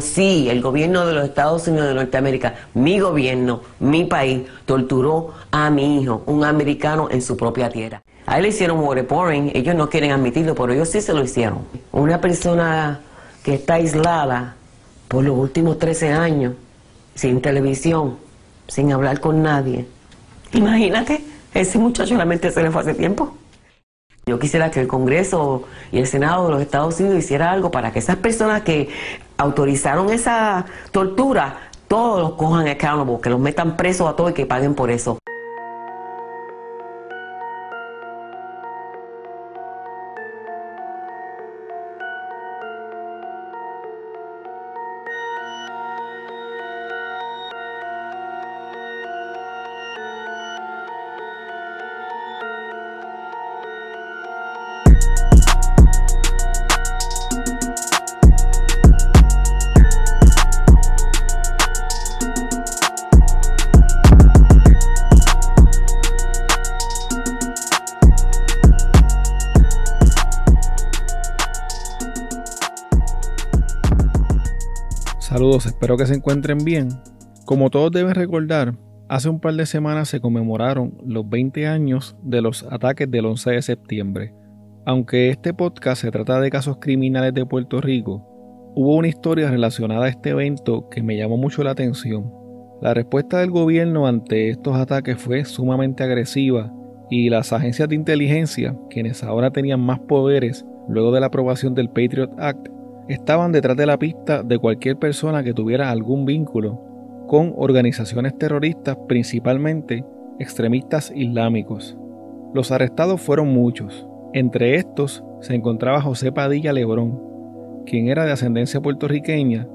Sí, el gobierno de los Estados Unidos de Norteamérica, mi gobierno, mi país, torturó a mi hijo, un americano en su propia tierra. A él le hicieron waterboarding, ellos no quieren admitirlo, pero ellos sí se lo hicieron. Una persona que está aislada por los últimos 13 años, sin televisión, sin hablar con nadie. Imagínate, ese muchacho la mente se le fue hace tiempo. Yo quisiera que el Congreso y el Senado de los Estados Unidos hiciera algo para que esas personas que autorizaron esa tortura, todos los cojan accountable, que los metan presos a todos y que paguen por eso. Espero que se encuentren bien. Como todos deben recordar, hace un par de semanas se conmemoraron los 20 años de los ataques del 11 de septiembre. Aunque este podcast se trata de casos criminales de Puerto Rico, hubo una historia relacionada a este evento que me llamó mucho la atención. La respuesta del gobierno ante estos ataques fue sumamente agresiva y las agencias de inteligencia, quienes ahora tenían más poderes luego de la aprobación del Patriot Act, estaban detrás de la pista de cualquier persona que tuviera algún vínculo con organizaciones terroristas, principalmente extremistas islámicos. Los arrestados fueron muchos. Entre estos se encontraba José Padilla Lebrón, quien era de ascendencia puertorriqueña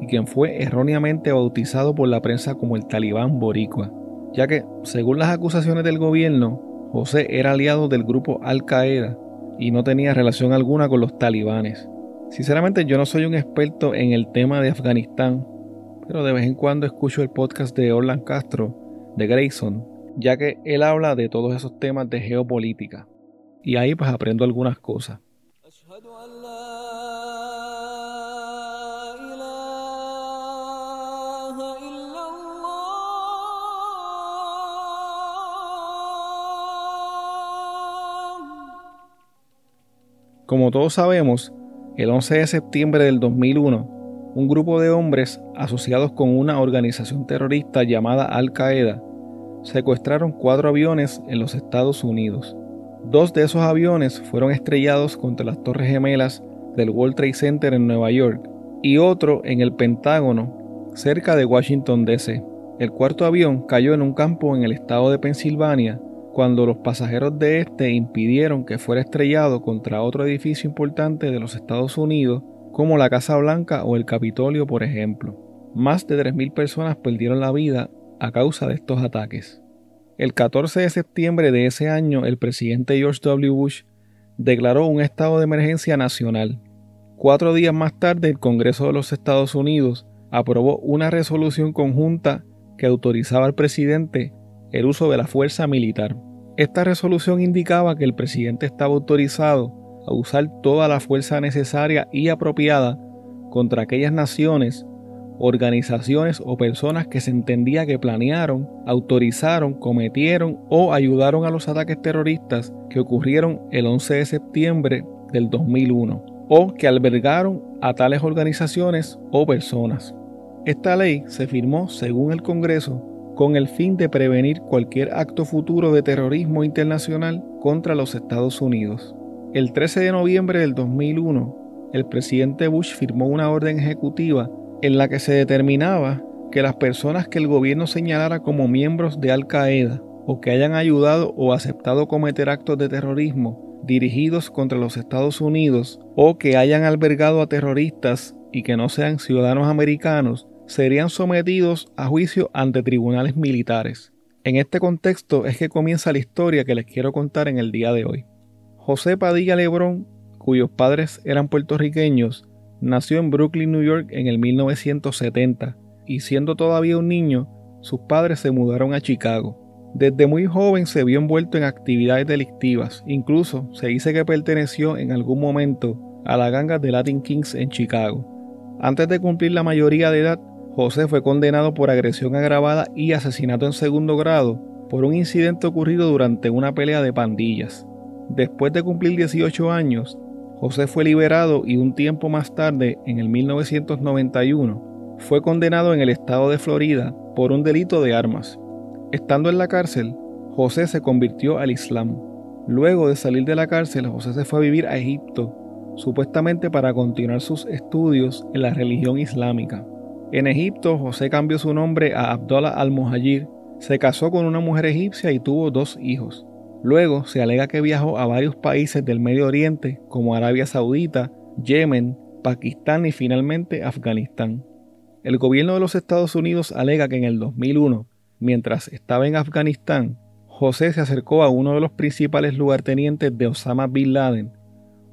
y quien fue erróneamente bautizado por la prensa como el talibán boricua, ya que, según las acusaciones del gobierno, José era aliado del grupo Al Qaeda y no tenía relación alguna con los talibanes. Sinceramente yo no soy un experto en el tema de Afganistán, pero de vez en cuando escucho el podcast de Orlan Castro, de Grayson, ya que él habla de todos esos temas de geopolítica. Y ahí pues aprendo algunas cosas. Como todos sabemos, el 11 de septiembre del 2001, un grupo de hombres asociados con una organización terrorista llamada Al Qaeda secuestraron cuatro aviones en los Estados Unidos. Dos de esos aviones fueron estrellados contra las Torres Gemelas del World Trade Center en Nueva York y otro en el Pentágono, cerca de Washington, D.C. El cuarto avión cayó en un campo en el estado de Pensilvania cuando los pasajeros de este impidieron que fuera estrellado contra otro edificio importante de los Estados Unidos, como la Casa Blanca o el Capitolio, por ejemplo. Más de 3.000 personas perdieron la vida a causa de estos ataques. El 14 de septiembre de ese año, el presidente George W. Bush declaró un estado de emergencia nacional. Cuatro días más tarde, el Congreso de los Estados Unidos aprobó una resolución conjunta que autorizaba al presidente el uso de la fuerza militar. Esta resolución indicaba que el presidente estaba autorizado a usar toda la fuerza necesaria y apropiada contra aquellas naciones, organizaciones o personas que se entendía que planearon, autorizaron, cometieron o ayudaron a los ataques terroristas que ocurrieron el 11 de septiembre del 2001 o que albergaron a tales organizaciones o personas. Esta ley se firmó, según el Congreso, con el fin de prevenir cualquier acto futuro de terrorismo internacional contra los Estados Unidos. El 13 de noviembre del 2001, el presidente Bush firmó una orden ejecutiva en la que se determinaba que las personas que el gobierno señalara como miembros de Al Qaeda o que hayan ayudado o aceptado cometer actos de terrorismo dirigidos contra los Estados Unidos o que hayan albergado a terroristas y que no sean ciudadanos americanos serían sometidos a juicio ante tribunales militares. En este contexto es que comienza la historia que les quiero contar en el día de hoy. José Padilla Lebrón, cuyos padres eran puertorriqueños, nació en Brooklyn, New York en el 1970 y siendo todavía un niño, sus padres se mudaron a Chicago. Desde muy joven se vio envuelto en actividades delictivas, incluso se dice que perteneció en algún momento a la ganga de Latin Kings en Chicago. Antes de cumplir la mayoría de edad, José fue condenado por agresión agravada y asesinato en segundo grado por un incidente ocurrido durante una pelea de pandillas. Después de cumplir 18 años, José fue liberado y un tiempo más tarde, en el 1991, fue condenado en el estado de Florida por un delito de armas. Estando en la cárcel, José se convirtió al Islam. Luego de salir de la cárcel, José se fue a vivir a Egipto, supuestamente para continuar sus estudios en la religión islámica. En Egipto, José cambió su nombre a Abdullah al-Muhajir, se casó con una mujer egipcia y tuvo dos hijos. Luego se alega que viajó a varios países del Medio Oriente como Arabia Saudita, Yemen, Pakistán y finalmente Afganistán. El gobierno de los Estados Unidos alega que en el 2001, mientras estaba en Afganistán, José se acercó a uno de los principales lugartenientes de Osama Bin Laden,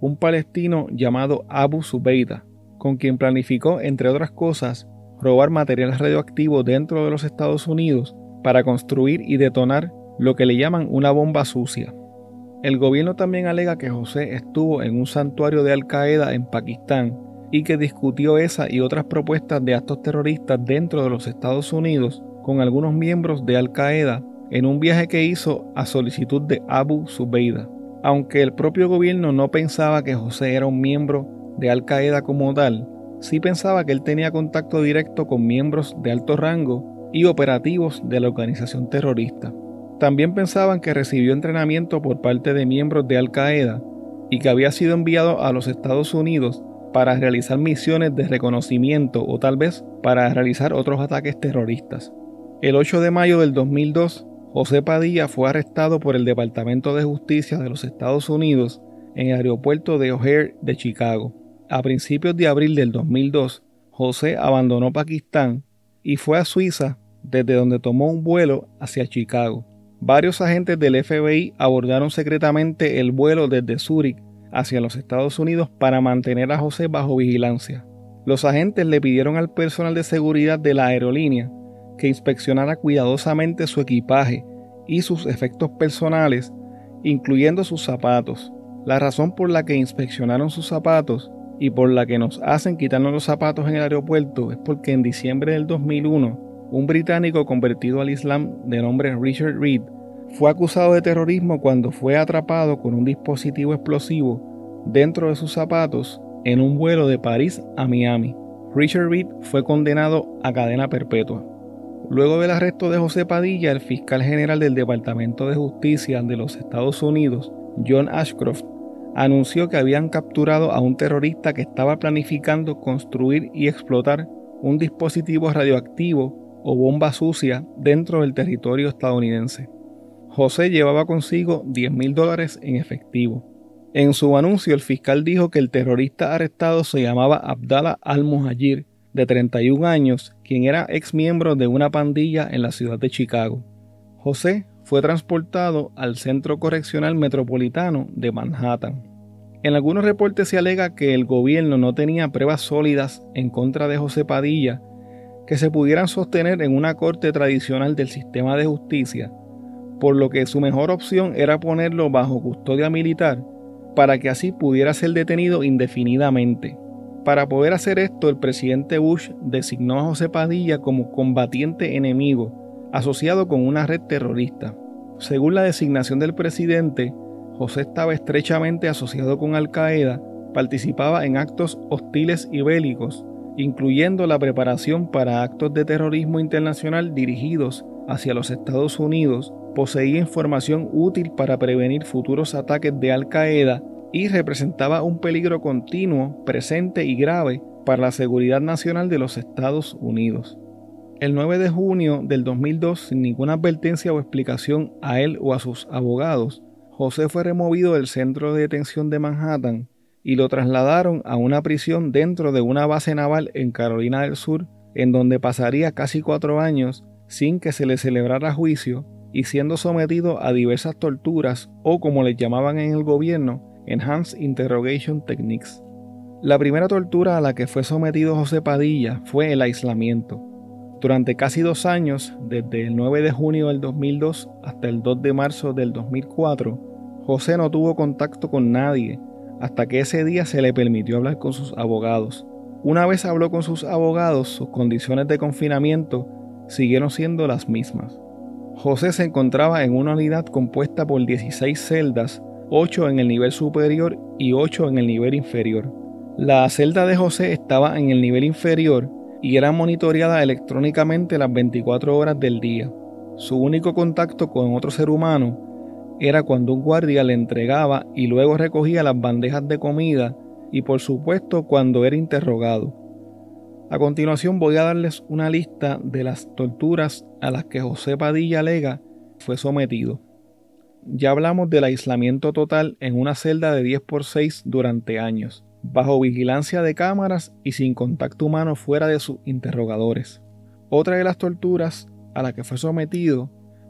un palestino llamado Abu Zubaydah, con quien planificó, entre otras cosas, robar material radioactivo dentro de los Estados Unidos para construir y detonar lo que le llaman una bomba sucia. El gobierno también alega que José estuvo en un santuario de Al Qaeda en Pakistán y que discutió esa y otras propuestas de actos terroristas dentro de los Estados Unidos con algunos miembros de Al Qaeda en un viaje que hizo a solicitud de Abu Zubaydah. Aunque el propio gobierno no pensaba que José era un miembro de Al Qaeda como tal, sí pensaba que él tenía contacto directo con miembros de alto rango y operativos de la organización terrorista. También pensaban que recibió entrenamiento por parte de miembros de Al Qaeda y que había sido enviado a los Estados Unidos para realizar misiones de reconocimiento o tal vez para realizar otros ataques terroristas. El 8 de mayo del 2002, José Padilla fue arrestado por el Departamento de Justicia de los Estados Unidos en el aeropuerto de O'Hare de Chicago. A principios de abril del 2002, José abandonó Pakistán y fue a Suiza, desde donde tomó un vuelo hacia Chicago. Varios agentes del FBI abordaron secretamente el vuelo desde Zúrich hacia los Estados Unidos para mantener a José bajo vigilancia. Los agentes le pidieron al personal de seguridad de la aerolínea que inspeccionara cuidadosamente su equipaje y sus efectos personales, incluyendo sus zapatos. La razón por la que inspeccionaron sus zapatos y por la que nos hacen quitarnos los zapatos en el aeropuerto es porque en diciembre del 2001 un británico convertido al Islam de nombre Richard Reed fue acusado de terrorismo cuando fue atrapado con un dispositivo explosivo dentro de sus zapatos en un vuelo de París a Miami. Richard Reed fue condenado a cadena perpetua. Luego del arresto de José Padilla, el fiscal general del Departamento de Justicia de los Estados Unidos, John Ashcroft, anunció que habían capturado a un terrorista que estaba planificando construir y explotar un dispositivo radioactivo o bomba sucia dentro del territorio estadounidense. José llevaba consigo 10 mil dólares en efectivo. En su anuncio, el fiscal dijo que el terrorista arrestado se llamaba Abdallah al-Muhajir, de 31 años, quien era ex miembro de una pandilla en la ciudad de Chicago. José fue transportado al Centro Correccional Metropolitano de Manhattan. En algunos reportes se alega que el gobierno no tenía pruebas sólidas en contra de José Padilla que se pudieran sostener en una corte tradicional del sistema de justicia, por lo que su mejor opción era ponerlo bajo custodia militar para que así pudiera ser detenido indefinidamente. Para poder hacer esto, el presidente Bush designó a José Padilla como combatiente enemigo asociado con una red terrorista. Según la designación del presidente, José estaba estrechamente asociado con Al Qaeda, participaba en actos hostiles y bélicos, incluyendo la preparación para actos de terrorismo internacional dirigidos hacia los Estados Unidos, poseía información útil para prevenir futuros ataques de Al Qaeda y representaba un peligro continuo, presente y grave para la seguridad nacional de los Estados Unidos. El 9 de junio del 2002, sin ninguna advertencia o explicación a él o a sus abogados, José fue removido del centro de detención de Manhattan y lo trasladaron a una prisión dentro de una base naval en Carolina del Sur, en donde pasaría casi cuatro años sin que se le celebrara juicio y siendo sometido a diversas torturas o como les llamaban en el gobierno, Enhanced Interrogation Techniques. La primera tortura a la que fue sometido José Padilla fue el aislamiento. Durante casi dos años, desde el 9 de junio del 2002 hasta el 2 de marzo del 2004, José no tuvo contacto con nadie hasta que ese día se le permitió hablar con sus abogados. Una vez habló con sus abogados, sus condiciones de confinamiento siguieron siendo las mismas. José se encontraba en una unidad compuesta por 16 celdas, 8 en el nivel superior y 8 en el nivel inferior. La celda de José estaba en el nivel inferior y era monitoreada electrónicamente las 24 horas del día. Su único contacto con otro ser humano era cuando un guardia le entregaba y luego recogía las bandejas de comida y por supuesto cuando era interrogado. A continuación voy a darles una lista de las torturas a las que José Padilla Lega fue sometido. Ya hablamos del aislamiento total en una celda de 10 por 6 durante años, bajo vigilancia de cámaras y sin contacto humano fuera de sus interrogadores. Otra de las torturas a la que fue sometido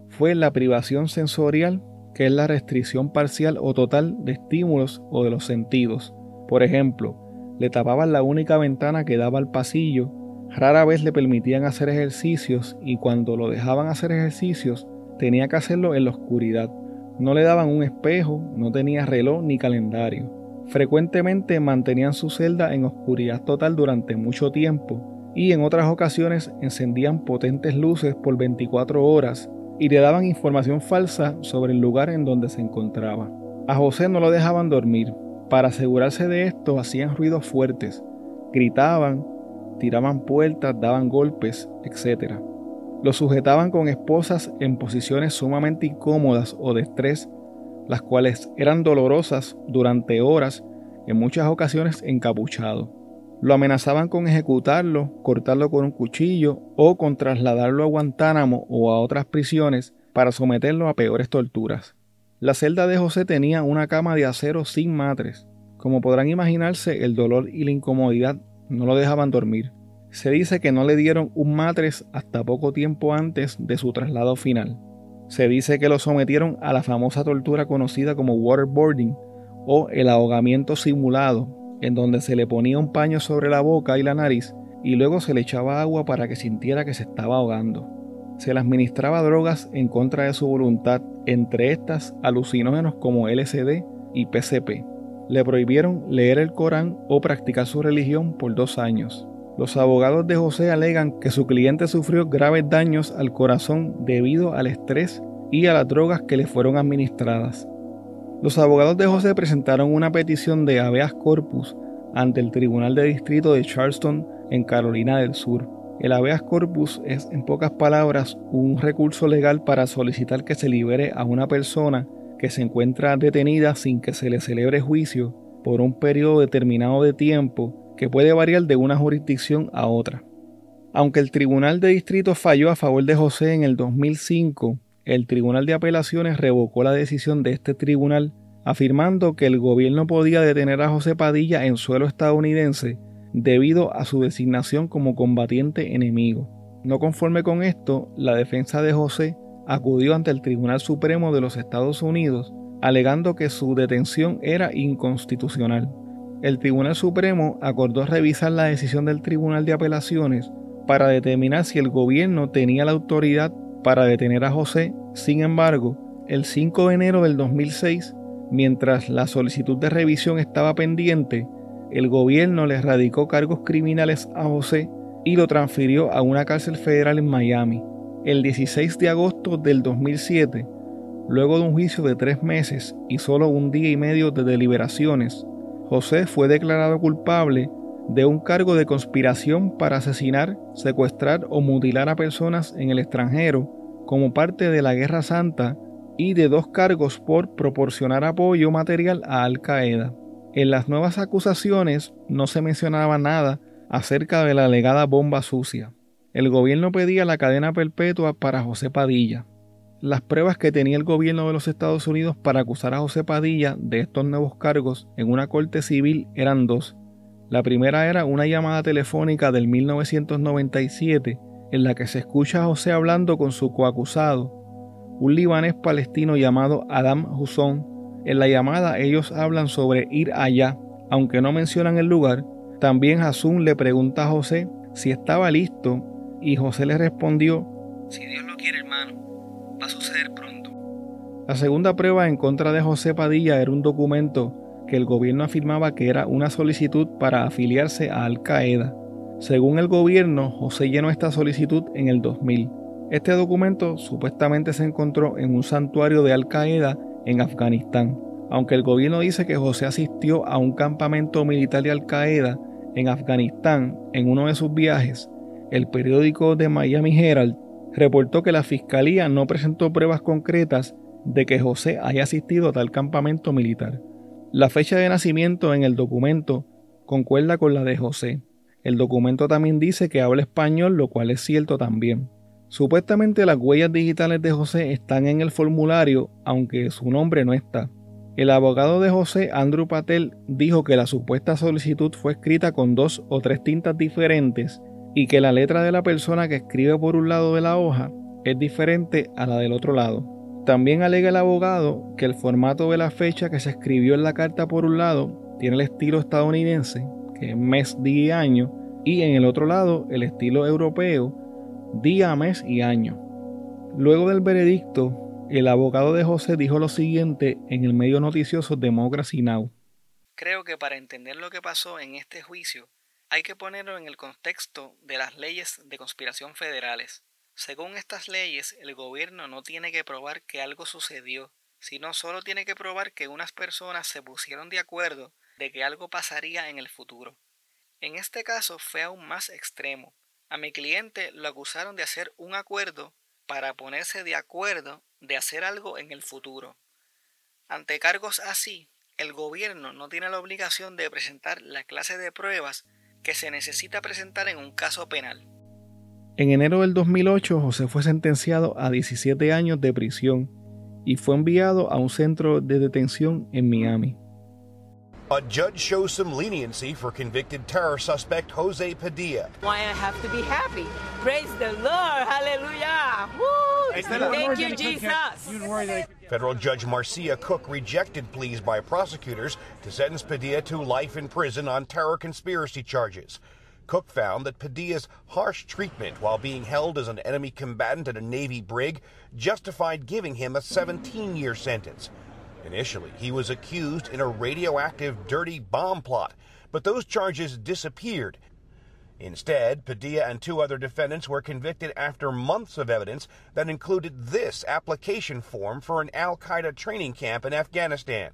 fue la privación sensorial, que es la restricción parcial o total de estímulos o de los sentidos, por ejemplo, le tapaban la única ventana que daba al pasillo, rara vez le permitían hacer ejercicios y cuando lo dejaban hacer ejercicios tenía que hacerlo en la oscuridad. No le daban un espejo, no tenía reloj ni calendario. Frecuentemente mantenían su celda en oscuridad total durante mucho tiempo y en otras ocasiones encendían potentes luces por 24 horas y le daban información falsa sobre el lugar en donde se encontraba. A José no lo dejaban dormir, para asegurarse de esto hacían ruidos fuertes, gritaban, tiraban puertas, daban golpes, etc. Lo sujetaban con esposas en posiciones sumamente incómodas o de estrés, las cuales eran dolorosas durante horas, en muchas ocasiones encapuchado. Lo amenazaban con ejecutarlo, cortarlo con un cuchillo o con trasladarlo a Guantánamo o a otras prisiones para someterlo a peores torturas. La celda de José tenía una cama de acero sin matres. Como podrán imaginarse, el dolor y la incomodidad no lo dejaban dormir. Se dice que no le dieron un matres hasta poco tiempo antes de su traslado final. Se dice que lo sometieron a la famosa tortura conocida como waterboarding o el ahogamiento simulado, en donde se le ponía un paño sobre la boca y la nariz y luego se le echaba agua para que sintiera que se estaba ahogando se le administraba drogas en contra de su voluntad, entre estas alucinógenos como LSD y PCP. Le prohibieron leer el Corán o practicar su religión por dos años. Los abogados de José alegan que su cliente sufrió graves daños al corazón debido al estrés y a las drogas que le fueron administradas. Los abogados de José presentaron una petición de habeas corpus ante el Tribunal de Distrito de Charleston en Carolina del Sur el habeas corpus es, en pocas palabras, un recurso legal para solicitar que se libere a una persona que se encuentra detenida sin que se le celebre juicio por un periodo determinado de tiempo que puede variar de una jurisdicción a otra. Aunque el Tribunal de Distrito falló a favor de José en el 2005, el Tribunal de Apelaciones revocó la decisión de este tribunal afirmando que el gobierno podía detener a José Padilla en suelo estadounidense debido a su designación como combatiente enemigo. No conforme con esto, la defensa de José acudió ante el Tribunal Supremo de los Estados Unidos alegando que su detención era inconstitucional. El Tribunal Supremo acordó revisar la decisión del Tribunal de Apelaciones para determinar si el gobierno tenía la autoridad para detener a José. Sin embargo, el 5 de enero del 2006, mientras la solicitud de revisión estaba pendiente, el gobierno le radicó cargos criminales a José y lo transfirió a una cárcel federal en Miami. El 16 de agosto del 2007, luego de un juicio de tres meses y solo un día y medio de deliberaciones, José fue declarado culpable de un cargo de conspiración para asesinar, secuestrar o mutilar a personas en el extranjero como parte de la Guerra Santa y de dos cargos por proporcionar apoyo material a Al Qaeda. En las nuevas acusaciones no se mencionaba nada acerca de la alegada bomba sucia. El gobierno pedía la cadena perpetua para José Padilla. Las pruebas que tenía el gobierno de los Estados Unidos para acusar a José Padilla de estos nuevos cargos en una corte civil eran dos. La primera era una llamada telefónica del 1997 en la que se escucha a José hablando con su coacusado, un libanés palestino llamado Adam Husson, en la llamada ellos hablan sobre ir allá, aunque no mencionan el lugar. También Hasún le pregunta a José si estaba listo y José le respondió, si Dios lo quiere hermano, suceder pronto. La segunda prueba en contra de José Padilla era un documento que el gobierno afirmaba que era una solicitud para afiliarse a Al Qaeda. Según el gobierno, José llenó esta solicitud en el 2000. Este documento supuestamente se encontró en un santuario de Al Qaeda en Afganistán. Aunque el gobierno dice que José asistió a un campamento militar de Al Qaeda en Afganistán en uno de sus viajes, el periódico de Miami Herald reportó que la fiscalía no presentó pruebas concretas de que José haya asistido a tal campamento militar. La fecha de nacimiento en el documento concuerda con la de José. El documento también dice que habla español, lo cual es cierto también. Supuestamente las huellas digitales de José están en el formulario, aunque su nombre no está. El abogado de José, Andrew Patel, dijo que la supuesta solicitud fue escrita con dos o tres tintas diferentes y que la letra de la persona que escribe por un lado de la hoja es diferente a la del otro lado. También alega el abogado que el formato de la fecha que se escribió en la carta por un lado tiene el estilo estadounidense, que es mes, día y año, y en el otro lado el estilo europeo, día, mes y año. Luego del veredicto, el abogado de José dijo lo siguiente en el medio noticioso Democracy Now! Creo que para entender lo que pasó en este juicio hay que ponerlo en el contexto de las leyes de conspiración federales. Según estas leyes, el gobierno no tiene que probar que algo sucedió, sino solo tiene que probar que unas personas se pusieron de acuerdo de que algo pasaría en el futuro. En este caso fue aún más extremo. A mi cliente lo acusaron de hacer un acuerdo para ponerse de acuerdo de hacer algo en el futuro. Ante cargos así, el gobierno no tiene la obligación de presentar la clase de pruebas que se necesita presentar en un caso penal. En enero del 2008, José fue sentenciado a 17 años de prisión y fue enviado a un centro de detención en Miami. A judge shows some leniency for convicted terror suspect Jose Padilla. Why I have to be happy. Praise the Lord. Hallelujah. Woo. Thank you, Jesus. Federal Judge Marcia Cook rejected pleas by prosecutors to sentence Padilla to life in prison on terror conspiracy charges. Cook found that Padilla's harsh treatment while being held as an enemy combatant at a Navy brig justified giving him a 17 year sentence. Initially, he was accused in a radioactive dirty bomb plot, but those charges disappeared. Instead, Padilla and two other defendants were convicted after months of evidence that included this application form for an Al Qaeda training camp in Afghanistan.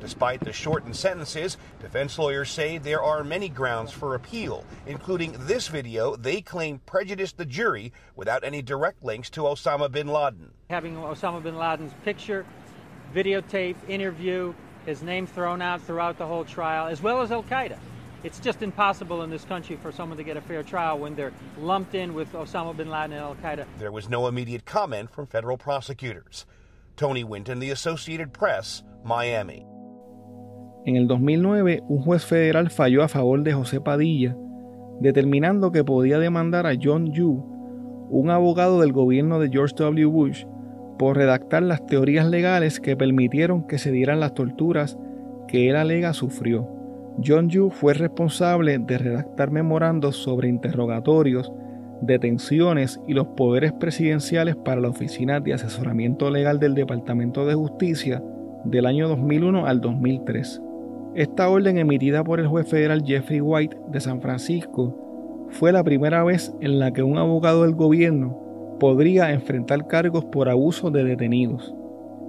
Despite the shortened sentences, defense lawyers say there are many grounds for appeal, including this video they claim prejudiced the jury without any direct links to Osama bin Laden. Having Osama bin Laden's picture videotape, interview, his name thrown out throughout the whole trial, as well as Al Qaeda. It's just impossible in this country for someone to get a fair trial when they're lumped in with Osama bin Laden and Al Qaeda. There was no immediate comment from federal prosecutors. Tony Winton, The Associated Press, Miami. En el 2009, un juez federal falló a favor de José Padilla, determinando que podía demandar a John Yu, un abogado del gobierno de George W. Bush, por redactar las teorías legales que permitieron que se dieran las torturas que él alega sufrió. John Yu fue responsable de redactar memorandos sobre interrogatorios, detenciones y los poderes presidenciales para la Oficina de Asesoramiento Legal del Departamento de Justicia del año 2001 al 2003. Esta orden emitida por el juez federal Jeffrey White de San Francisco fue la primera vez en la que un abogado del gobierno podría enfrentar cargos por abuso de detenidos.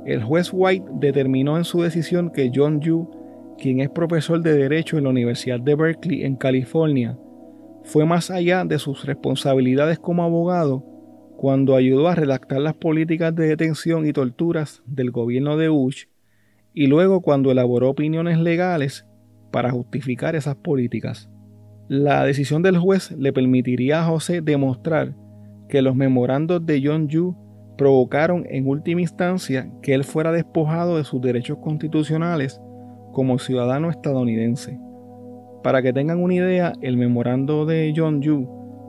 El juez White determinó en su decisión que John Yu, quien es profesor de Derecho en la Universidad de Berkeley en California, fue más allá de sus responsabilidades como abogado cuando ayudó a redactar las políticas de detención y torturas del gobierno de Bush y luego cuando elaboró opiniones legales para justificar esas políticas. La decisión del juez le permitiría a José demostrar que los memorandos de John Yu provocaron en última instancia que él fuera despojado de sus derechos constitucionales como ciudadano estadounidense. Para que tengan una idea, el memorando de John Yu,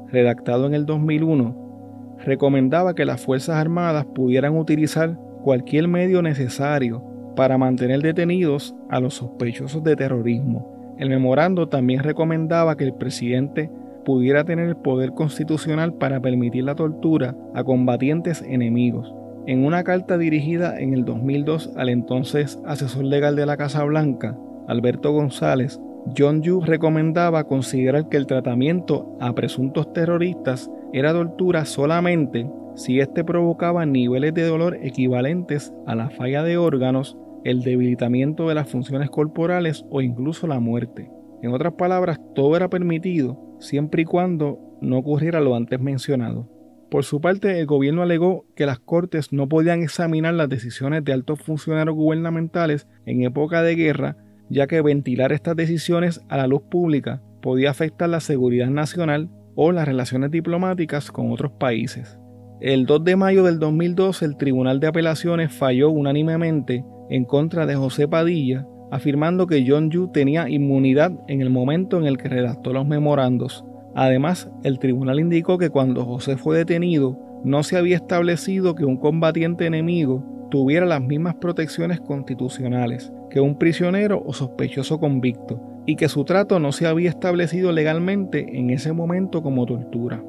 redactado en el 2001, recomendaba que las Fuerzas Armadas pudieran utilizar cualquier medio necesario para mantener detenidos a los sospechosos de terrorismo. El memorando también recomendaba que el presidente pudiera tener el poder constitucional para permitir la tortura a combatientes enemigos. En una carta dirigida en el 2002 al entonces asesor legal de la Casa Blanca, Alberto González, John Yu recomendaba considerar que el tratamiento a presuntos terroristas era tortura solamente si éste provocaba niveles de dolor equivalentes a la falla de órganos, el debilitamiento de las funciones corporales o incluso la muerte. En otras palabras, todo era permitido siempre y cuando no ocurriera lo antes mencionado. Por su parte, el gobierno alegó que las cortes no podían examinar las decisiones de altos funcionarios gubernamentales en época de guerra, ya que ventilar estas decisiones a la luz pública podía afectar la seguridad nacional o las relaciones diplomáticas con otros países. El 2 de mayo del 2012 el Tribunal de Apelaciones falló unánimemente en contra de José Padilla, afirmando que John Yu tenía inmunidad en el momento en el que redactó los memorandos. Además, el tribunal indicó que cuando José fue detenido, no se había establecido que un combatiente enemigo tuviera las mismas protecciones constitucionales que un prisionero o sospechoso convicto, y que su trato no se había establecido legalmente en ese momento como tortura.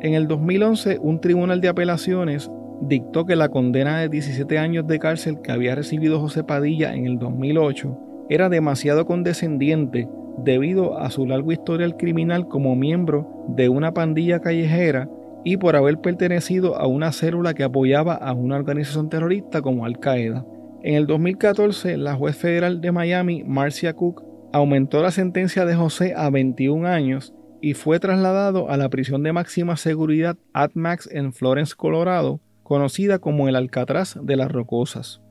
En el 2011, un tribunal de apelaciones dictó que la condena de 17 años de cárcel que había recibido José Padilla en el 2008 era demasiado condescendiente debido a su largo historial criminal como miembro de una pandilla callejera y por haber pertenecido a una célula que apoyaba a una organización terrorista como Al Qaeda. En el 2014, la juez federal de Miami, Marcia Cook, aumentó la sentencia de José a 21 años y fue trasladado a la prisión de máxima seguridad ATMAX en Florence, Colorado, conocida como el Alcatraz de las Rocosas.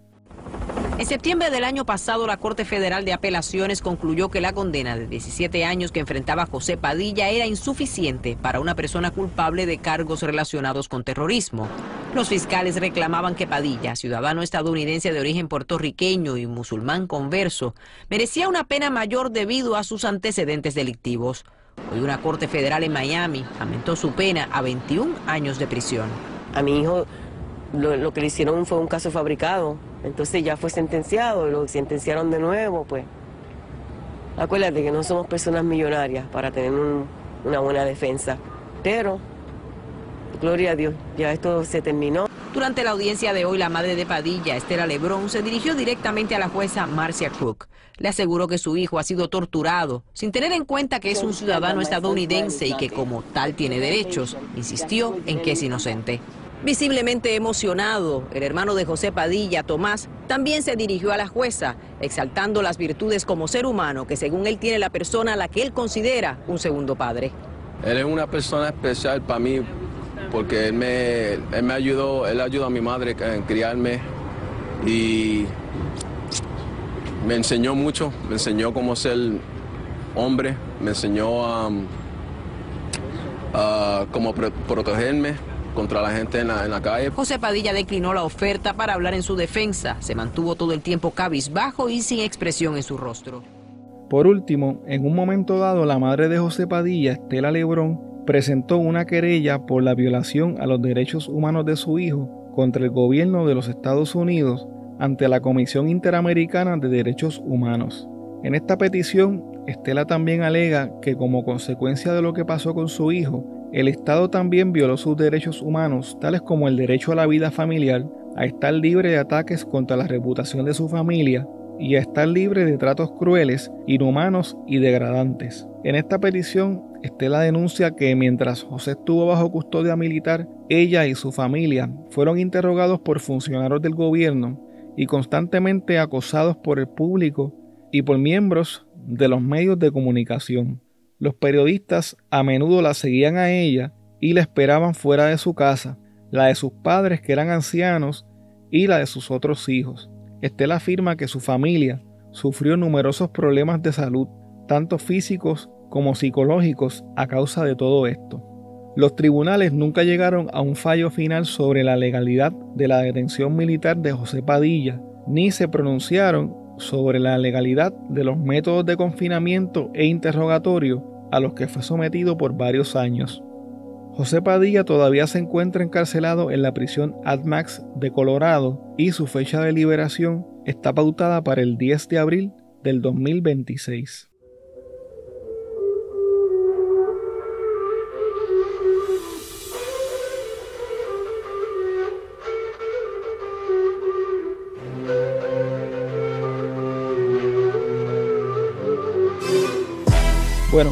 En septiembre del año pasado, la Corte Federal de Apelaciones concluyó que la condena de 17 años que enfrentaba José Padilla era insuficiente para una persona culpable de cargos relacionados con terrorismo. Los fiscales reclamaban que Padilla, ciudadano estadounidense de origen puertorriqueño y musulmán converso, merecía una pena mayor debido a sus antecedentes delictivos. Hoy una Corte Federal en Miami aumentó su pena a 21 años de prisión. A mi hijo lo, que le hicieron fue un caso fabricado. Entonces ya fue sentenciado, lo sentenciaron de nuevo, pues. Acuérdate que no somos personas millonarias para tener una buena defensa. Pero, gloria a Dios, ya esto se terminó. Durante la audiencia de hoy, la madre de Padilla, Estela Lebrón, se dirigió directamente a la jueza Marcia Cook. Le aseguró que su hijo ha sido torturado, sin tener en cuenta que es un ciudadano estadounidense y que como tal tiene derechos. Insistió en que es inocente. Visiblemente emocionado, el hermano de José Padilla, Tomás, también se dirigió a la jueza, exaltando las virtudes como ser humano que según él tiene la persona a la que él considera un segundo padre. Él es una persona especial para mí porque él me, él me ayudó, él ayudó a mi madre en criarme y me enseñó mucho, me enseñó cómo ser hombre, me enseñó a, a cómo protegerme contra la gente en la, calle. José Padilla declinó la oferta para hablar en su defensa. Se mantuvo todo el tiempo cabizbajo y sin expresión en su rostro. Por último, en un momento dado, la madre de José Padilla, Estela Lebrón, presentó una querella por la violación a los derechos humanos de su hijo contra el gobierno de los Estados Unidos ante la Comisión Interamericana de Derechos Humanos. En esta petición, Estela también alega que como consecuencia de lo que pasó con su hijo, el Estado también violó sus derechos humanos, tales como el derecho a la vida familiar, a estar libre de ataques contra la reputación de su familia y a estar libre de tratos crueles, inhumanos y degradantes. En esta petición, Estela denuncia que mientras José estuvo bajo custodia militar, ella y su familia fueron interrogados por funcionarios del gobierno y constantemente acosados por el público y por miembros de los medios de comunicación. Los periodistas a menudo la seguían a ella y la esperaban fuera de su casa, la de sus padres que eran ancianos y la de sus otros hijos. Estela afirma que su familia sufrió numerosos problemas de salud, tanto físicos como psicológicos, a causa de todo esto. Los tribunales nunca llegaron a un fallo final sobre la legalidad de la detención militar de José Padilla, ni se pronunciaron sobre la legalidad de los métodos de confinamiento e interrogatorio a los que fue sometido por varios años. José Padilla todavía se encuentra encarcelado en la prisión AdMax de Colorado y su fecha de liberación está pautada para el 10 de abril del 2026. Bueno,